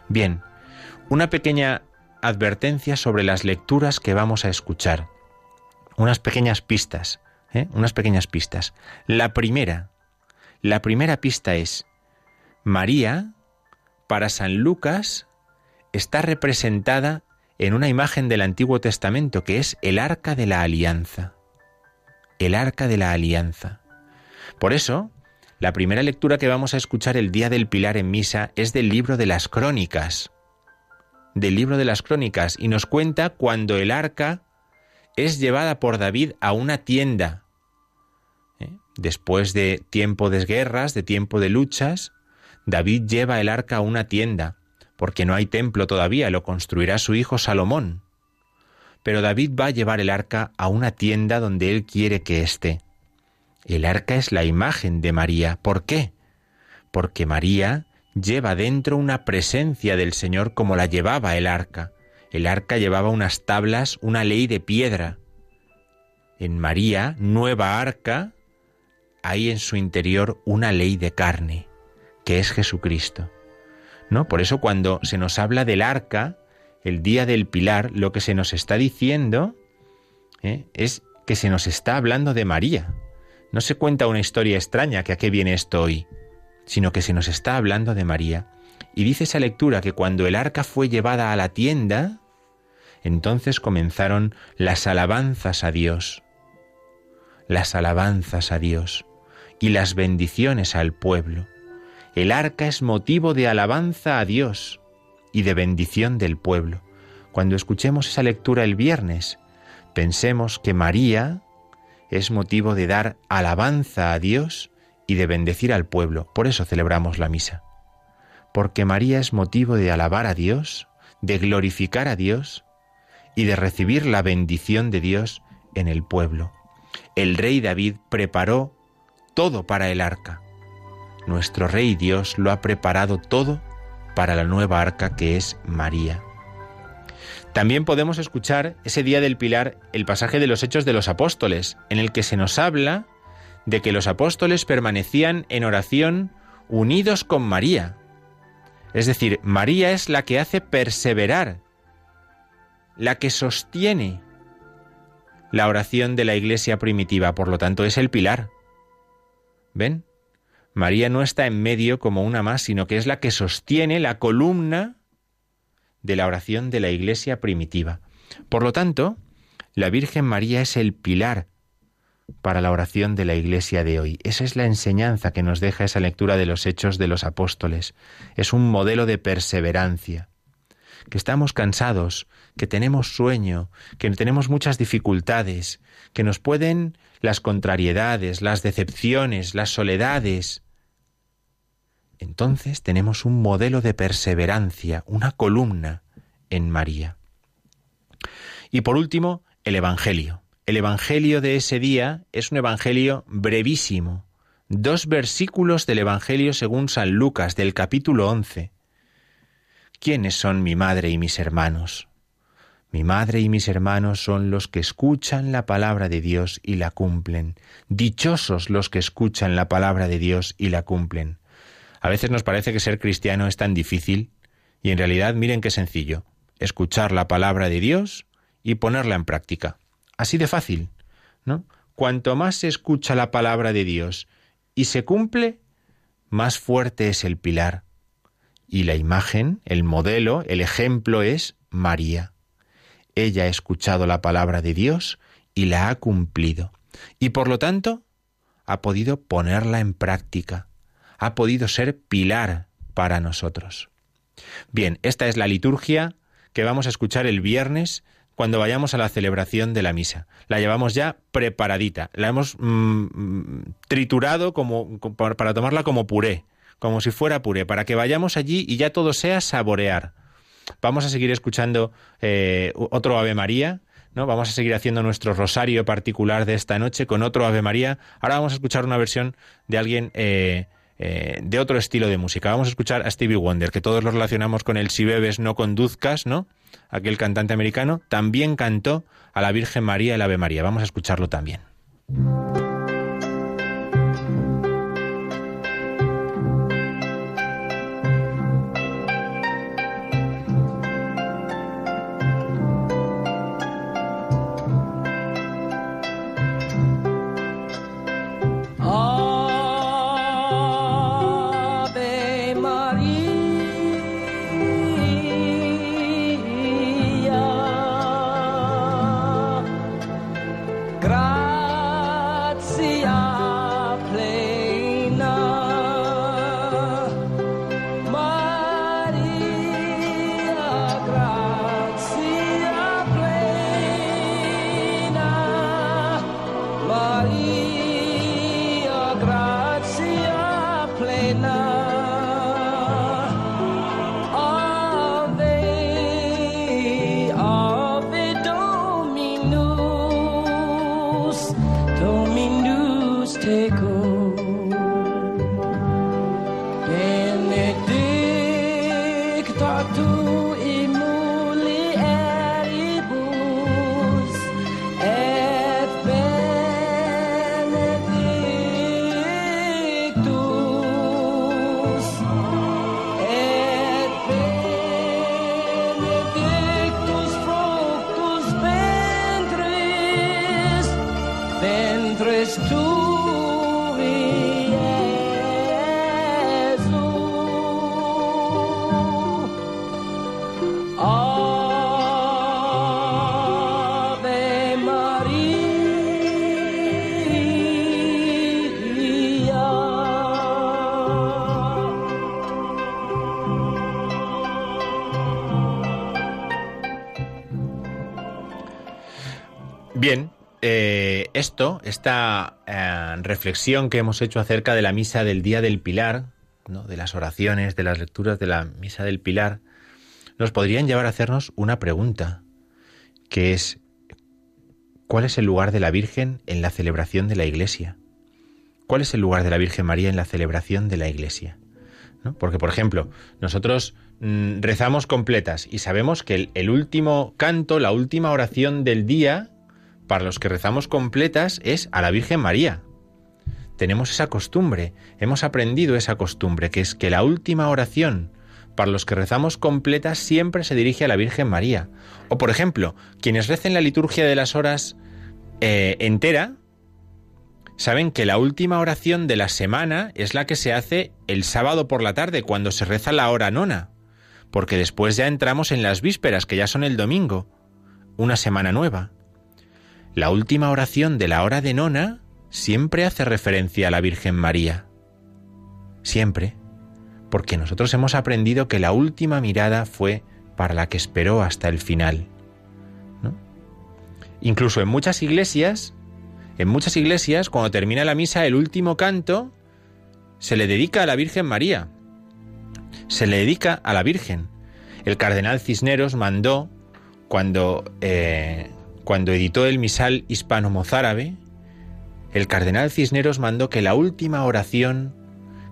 Bien, una pequeña advertencia sobre las lecturas que vamos a escuchar. Unas pequeñas pistas, ¿eh? unas pequeñas pistas. La primera, la primera pista es María, para San Lucas, está representada en una imagen del Antiguo Testamento que es el arca de la alianza. El arca de la alianza. Por eso, la primera lectura que vamos a escuchar el día del Pilar en misa es del libro de las Crónicas. Del libro de las Crónicas y nos cuenta cuando el arca es llevada por David a una tienda. ¿Eh? Después de tiempo de guerras, de tiempo de luchas, David lleva el arca a una tienda, porque no hay templo todavía, lo construirá su hijo Salomón. Pero David va a llevar el arca a una tienda donde él quiere que esté. El arca es la imagen de María. ¿Por qué? Porque María lleva dentro una presencia del Señor como la llevaba el arca. El arca llevaba unas tablas, una ley de piedra. En María, nueva arca, hay en su interior una ley de carne, que es Jesucristo. ¿No? Por eso cuando se nos habla del arca, el día del pilar, lo que se nos está diciendo ¿eh? es que se nos está hablando de María. No se cuenta una historia extraña que a qué viene esto hoy, sino que se nos está hablando de María. Y dice esa lectura que cuando el arca fue llevada a la tienda, entonces comenzaron las alabanzas a Dios, las alabanzas a Dios y las bendiciones al pueblo. El arca es motivo de alabanza a Dios y de bendición del pueblo. Cuando escuchemos esa lectura el viernes, pensemos que María es motivo de dar alabanza a Dios y de bendecir al pueblo. Por eso celebramos la misa. Porque María es motivo de alabar a Dios, de glorificar a Dios y de recibir la bendición de Dios en el pueblo. El rey David preparó todo para el arca. Nuestro rey Dios lo ha preparado todo para la nueva arca que es María. También podemos escuchar ese día del Pilar el pasaje de los Hechos de los Apóstoles, en el que se nos habla de que los apóstoles permanecían en oración unidos con María. Es decir, María es la que hace perseverar, la que sostiene la oración de la iglesia primitiva, por lo tanto es el pilar. ¿Ven? María no está en medio como una más, sino que es la que sostiene la columna de la oración de la Iglesia primitiva. Por lo tanto, la Virgen María es el pilar para la oración de la Iglesia de hoy. Esa es la enseñanza que nos deja esa lectura de los hechos de los apóstoles. Es un modelo de perseverancia. Que estamos cansados, que tenemos sueño, que tenemos muchas dificultades, que nos pueden las contrariedades, las decepciones, las soledades, entonces tenemos un modelo de perseverancia, una columna en María. Y por último, el Evangelio. El Evangelio de ese día es un Evangelio brevísimo, dos versículos del Evangelio según San Lucas del capítulo 11. ¿Quiénes son mi madre y mis hermanos? Mi madre y mis hermanos son los que escuchan la palabra de Dios y la cumplen. Dichosos los que escuchan la palabra de Dios y la cumplen. A veces nos parece que ser cristiano es tan difícil y en realidad miren qué sencillo, escuchar la palabra de Dios y ponerla en práctica. Así de fácil, ¿no? Cuanto más se escucha la palabra de Dios y se cumple, más fuerte es el pilar. Y la imagen, el modelo, el ejemplo es María. Ella ha escuchado la palabra de Dios y la ha cumplido. Y por lo tanto, ha podido ponerla en práctica ha podido ser pilar para nosotros. Bien, esta es la liturgia que vamos a escuchar el viernes cuando vayamos a la celebración de la misa. La llevamos ya preparadita, la hemos mm, triturado como, para tomarla como puré, como si fuera puré, para que vayamos allí y ya todo sea saborear. Vamos a seguir escuchando eh, otro Ave María, ¿no? Vamos a seguir haciendo nuestro rosario particular de esta noche con otro Ave María. Ahora vamos a escuchar una versión de alguien eh, eh, de otro estilo de música. Vamos a escuchar a Stevie Wonder, que todos lo relacionamos con el Si bebes no conduzcas, ¿no? Aquel cantante americano, también cantó a la Virgen María el Ave María. Vamos a escucharlo también. Bien, eh, esto, esta eh, reflexión que hemos hecho acerca de la misa del Día del Pilar, ¿no? de las oraciones, de las lecturas de la misa del Pilar, nos podrían llevar a hacernos una pregunta, que es, ¿cuál es el lugar de la Virgen en la celebración de la Iglesia? ¿Cuál es el lugar de la Virgen María en la celebración de la Iglesia? Porque, por ejemplo, nosotros mm, rezamos completas y sabemos que el último canto, la última oración del día, para los que rezamos completas es a la Virgen María. Tenemos esa costumbre, hemos aprendido esa costumbre, que es que la última oración para los que rezamos completas siempre se dirige a la Virgen María. O por ejemplo, quienes recen la liturgia de las horas eh, entera, saben que la última oración de la semana es la que se hace el sábado por la tarde, cuando se reza la hora nona, porque después ya entramos en las vísperas, que ya son el domingo, una semana nueva. La última oración de la hora de nona siempre hace referencia a la Virgen María. Siempre. Porque nosotros hemos aprendido que la última mirada fue para la que esperó hasta el final. Incluso en muchas iglesias, en muchas iglesias, cuando termina la misa, el último canto se le dedica a la Virgen María. Se le dedica a la Virgen. El cardenal Cisneros mandó, cuando eh, cuando editó el misal hispano-mozárabe, el cardenal Cisneros mandó que la última oración,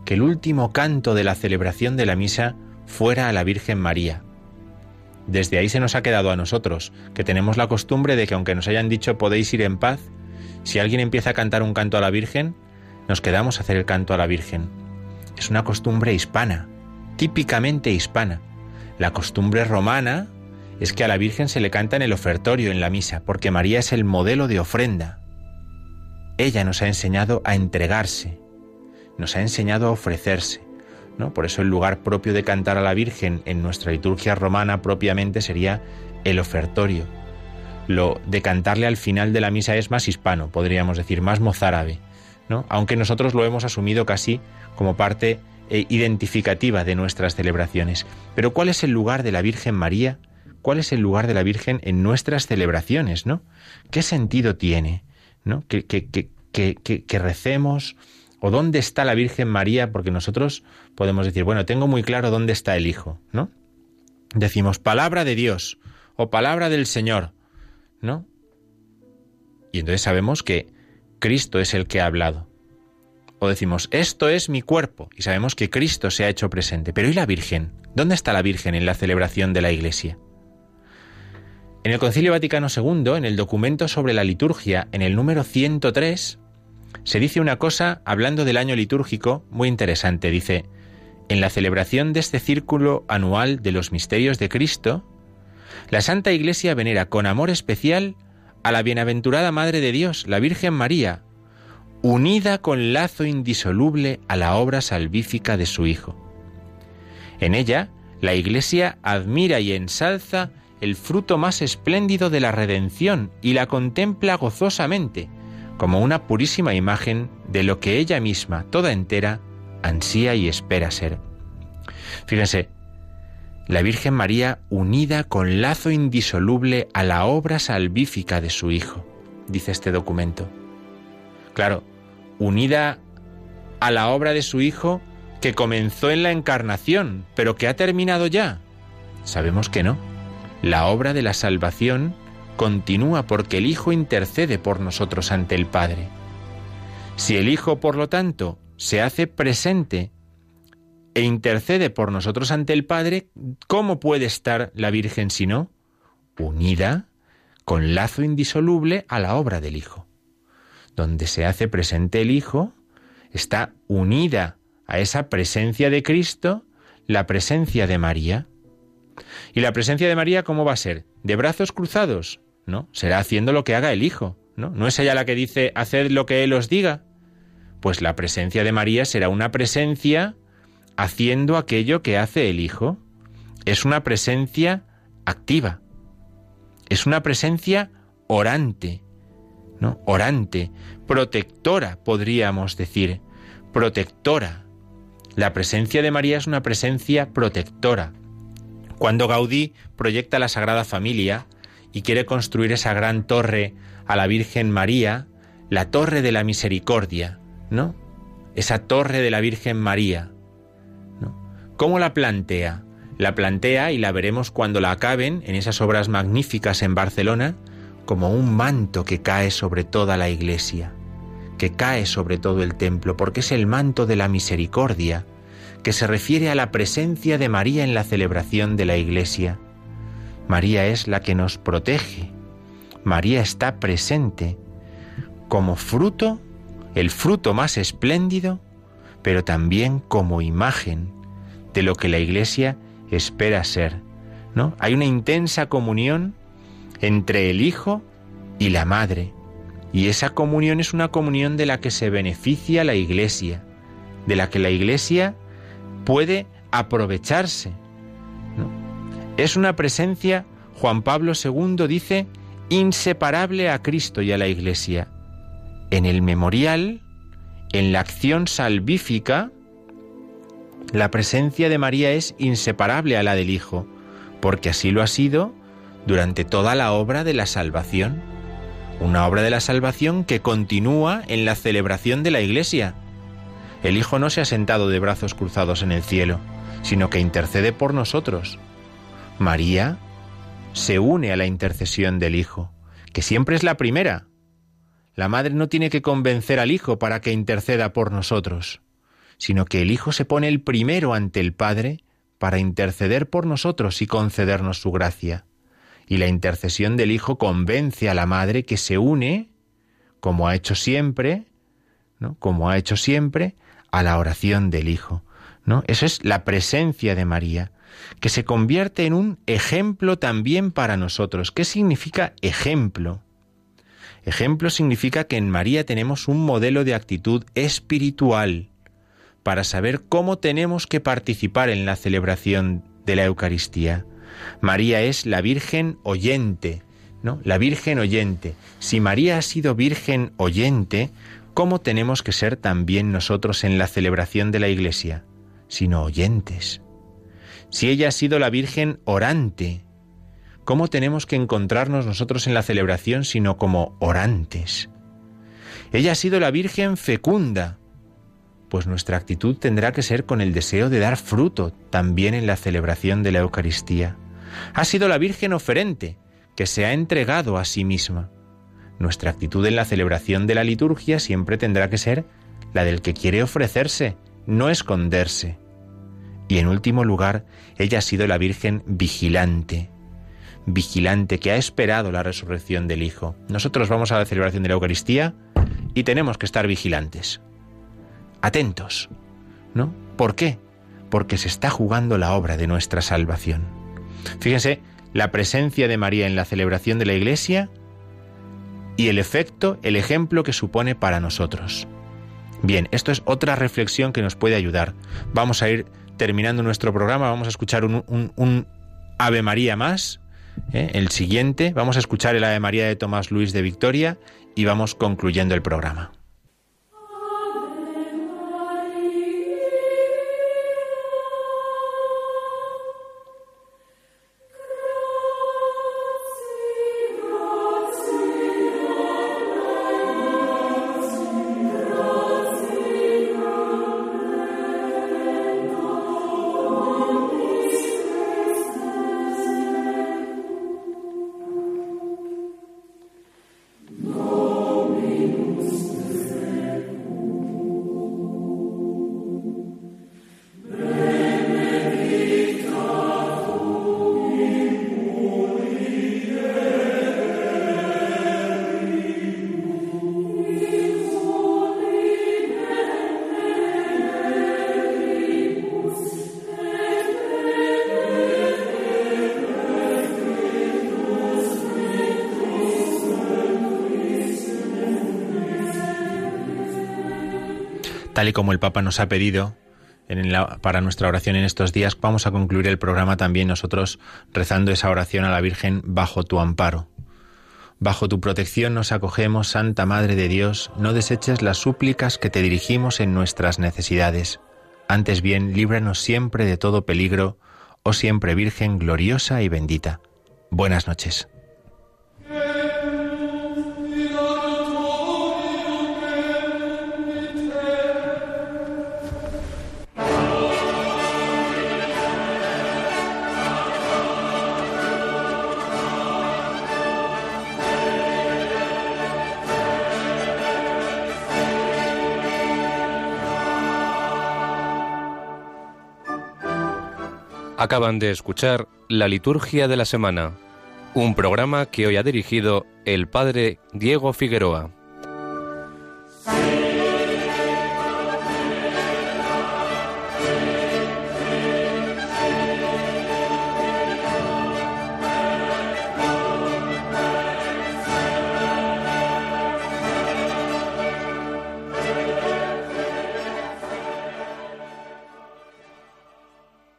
que el último canto de la celebración de la misa fuera a la Virgen María. Desde ahí se nos ha quedado a nosotros, que tenemos la costumbre de que aunque nos hayan dicho podéis ir en paz, si alguien empieza a cantar un canto a la Virgen, nos quedamos a hacer el canto a la Virgen. Es una costumbre hispana, típicamente hispana. La costumbre romana es que a la Virgen se le canta en el ofertorio, en la misa, porque María es el modelo de ofrenda. Ella nos ha enseñado a entregarse, nos ha enseñado a ofrecerse. ¿no? Por eso el lugar propio de cantar a la Virgen en nuestra liturgia romana propiamente sería el ofertorio. Lo de cantarle al final de la misa es más hispano, podríamos decir, más mozárabe, ¿no? aunque nosotros lo hemos asumido casi como parte eh, identificativa de nuestras celebraciones. Pero ¿cuál es el lugar de la Virgen María cuál es el lugar de la Virgen en nuestras celebraciones, ¿no? ¿Qué sentido tiene, ¿no? Que, que, que, recemos o dónde está la Virgen María, porque nosotros podemos decir, bueno, tengo muy claro dónde está el Hijo, ¿no? Decimos palabra de Dios o palabra del Señor, ¿no? Y entonces sabemos que Cristo es el que ha hablado. O decimos, esto es mi cuerpo, y sabemos que Cristo se ha hecho presente. Pero ¿y la Virgen? ¿Dónde está la Virgen en la celebración de la Iglesia? En el Concilio Vaticano II, en el documento sobre la liturgia, en el número 103, se dice una cosa hablando del año litúrgico muy interesante. Dice, en la celebración de este círculo anual de los misterios de Cristo, la Santa Iglesia venera con amor especial a la bienaventurada Madre de Dios, la Virgen María, unida con lazo indisoluble a la obra salvífica de su Hijo. En ella, la Iglesia admira y ensalza el fruto más espléndido de la redención y la contempla gozosamente, como una purísima imagen de lo que ella misma, toda entera, ansía y espera ser. Fíjense, la Virgen María unida con lazo indisoluble a la obra salvífica de su Hijo, dice este documento. Claro, unida a la obra de su Hijo que comenzó en la encarnación, pero que ha terminado ya. Sabemos que no la obra de la salvación continúa porque el Hijo intercede por nosotros ante el Padre. Si el Hijo, por lo tanto, se hace presente e intercede por nosotros ante el Padre, ¿cómo puede estar la Virgen si no? Unida con lazo indisoluble a la obra del Hijo. Donde se hace presente el Hijo, está unida a esa presencia de Cristo la presencia de María. ¿Y la presencia de María cómo va a ser? ¿De brazos cruzados? No, será haciendo lo que haga el Hijo. ¿No? ¿No es ella la que dice, haced lo que Él os diga? Pues la presencia de María será una presencia haciendo aquello que hace el Hijo. Es una presencia activa. Es una presencia orante, ¿no? Orante, protectora, podríamos decir, protectora. La presencia de María es una presencia protectora. Cuando Gaudí proyecta la Sagrada Familia y quiere construir esa gran torre a la Virgen María, la torre de la misericordia, ¿no? Esa torre de la Virgen María. ¿no? ¿Cómo la plantea? La plantea, y la veremos cuando la acaben, en esas obras magníficas en Barcelona, como un manto que cae sobre toda la iglesia, que cae sobre todo el templo, porque es el manto de la misericordia, que se refiere a la presencia de María en la celebración de la iglesia. María es la que nos protege, María está presente como fruto, el fruto más espléndido, pero también como imagen de lo que la Iglesia espera ser. ¿no? Hay una intensa comunión entre el Hijo y la Madre, y esa comunión es una comunión de la que se beneficia la Iglesia, de la que la Iglesia puede aprovecharse. Es una presencia, Juan Pablo II dice, inseparable a Cristo y a la Iglesia. En el memorial, en la acción salvífica, la presencia de María es inseparable a la del Hijo, porque así lo ha sido durante toda la obra de la salvación. Una obra de la salvación que continúa en la celebración de la Iglesia. El Hijo no se ha sentado de brazos cruzados en el cielo, sino que intercede por nosotros. María se une a la intercesión del Hijo, que siempre es la primera. La Madre no tiene que convencer al Hijo para que interceda por nosotros, sino que el Hijo se pone el primero ante el Padre para interceder por nosotros y concedernos su gracia. Y la intercesión del Hijo convence a la Madre que se une, como ha hecho siempre, ¿no? como ha hecho siempre, a la oración del Hijo. ¿no? Eso es la presencia de María que se convierte en un ejemplo también para nosotros. ¿Qué significa ejemplo? Ejemplo significa que en María tenemos un modelo de actitud espiritual para saber cómo tenemos que participar en la celebración de la Eucaristía. María es la Virgen oyente, ¿no? La Virgen oyente. Si María ha sido Virgen oyente, ¿cómo tenemos que ser también nosotros en la celebración de la Iglesia? Sino oyentes si ella ha sido la Virgen orante, ¿cómo tenemos que encontrarnos nosotros en la celebración sino como orantes? Ella ha sido la Virgen fecunda, pues nuestra actitud tendrá que ser con el deseo de dar fruto también en la celebración de la Eucaristía. Ha sido la Virgen oferente, que se ha entregado a sí misma. Nuestra actitud en la celebración de la liturgia siempre tendrá que ser la del que quiere ofrecerse, no esconderse. Y en último lugar, ella ha sido la Virgen vigilante, vigilante que ha esperado la resurrección del Hijo. Nosotros vamos a la celebración de la Eucaristía y tenemos que estar vigilantes, atentos, ¿no? ¿Por qué? Porque se está jugando la obra de nuestra salvación. Fíjense, la presencia de María en la celebración de la Iglesia y el efecto, el ejemplo que supone para nosotros. Bien, esto es otra reflexión que nos puede ayudar. Vamos a ir terminando nuestro programa, vamos a escuchar un, Ave María más. ¿eh? El siguiente, vamos a escuchar el Ave María de Tomás Luis de Victoria y vamos concluyendo el programa. Como el Papa nos ha pedido para nuestra oración en estos días, vamos a concluir el programa también nosotros rezando esa oración a la Virgen bajo tu amparo. Bajo tu protección nos acogemos, Santa Madre de Dios, no deseches las súplicas que te dirigimos en nuestras necesidades. Antes bien, líbranos siempre de todo peligro, oh siempre Virgen gloriosa y bendita. Buenas noches.
Acaban de escuchar La Liturgia de la Semana, un programa que hoy ha dirigido el Padre Diego Figueroa.